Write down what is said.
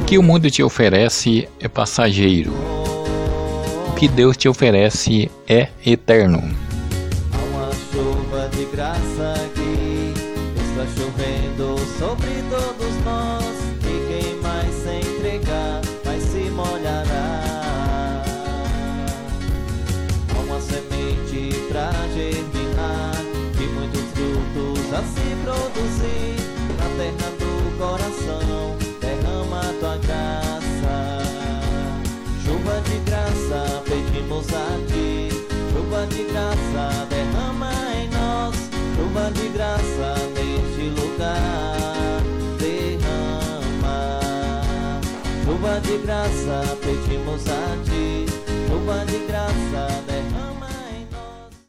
que o mundo te oferece é passageiro. O que Deus te oferece é eterno. Há uma chuva de graça aqui, está chovendo sobre todos nós. E quem mais se entregar vai se molhará. Há uma semente pra germinar e muitos frutos a se produzir na terra de graça, pedimos a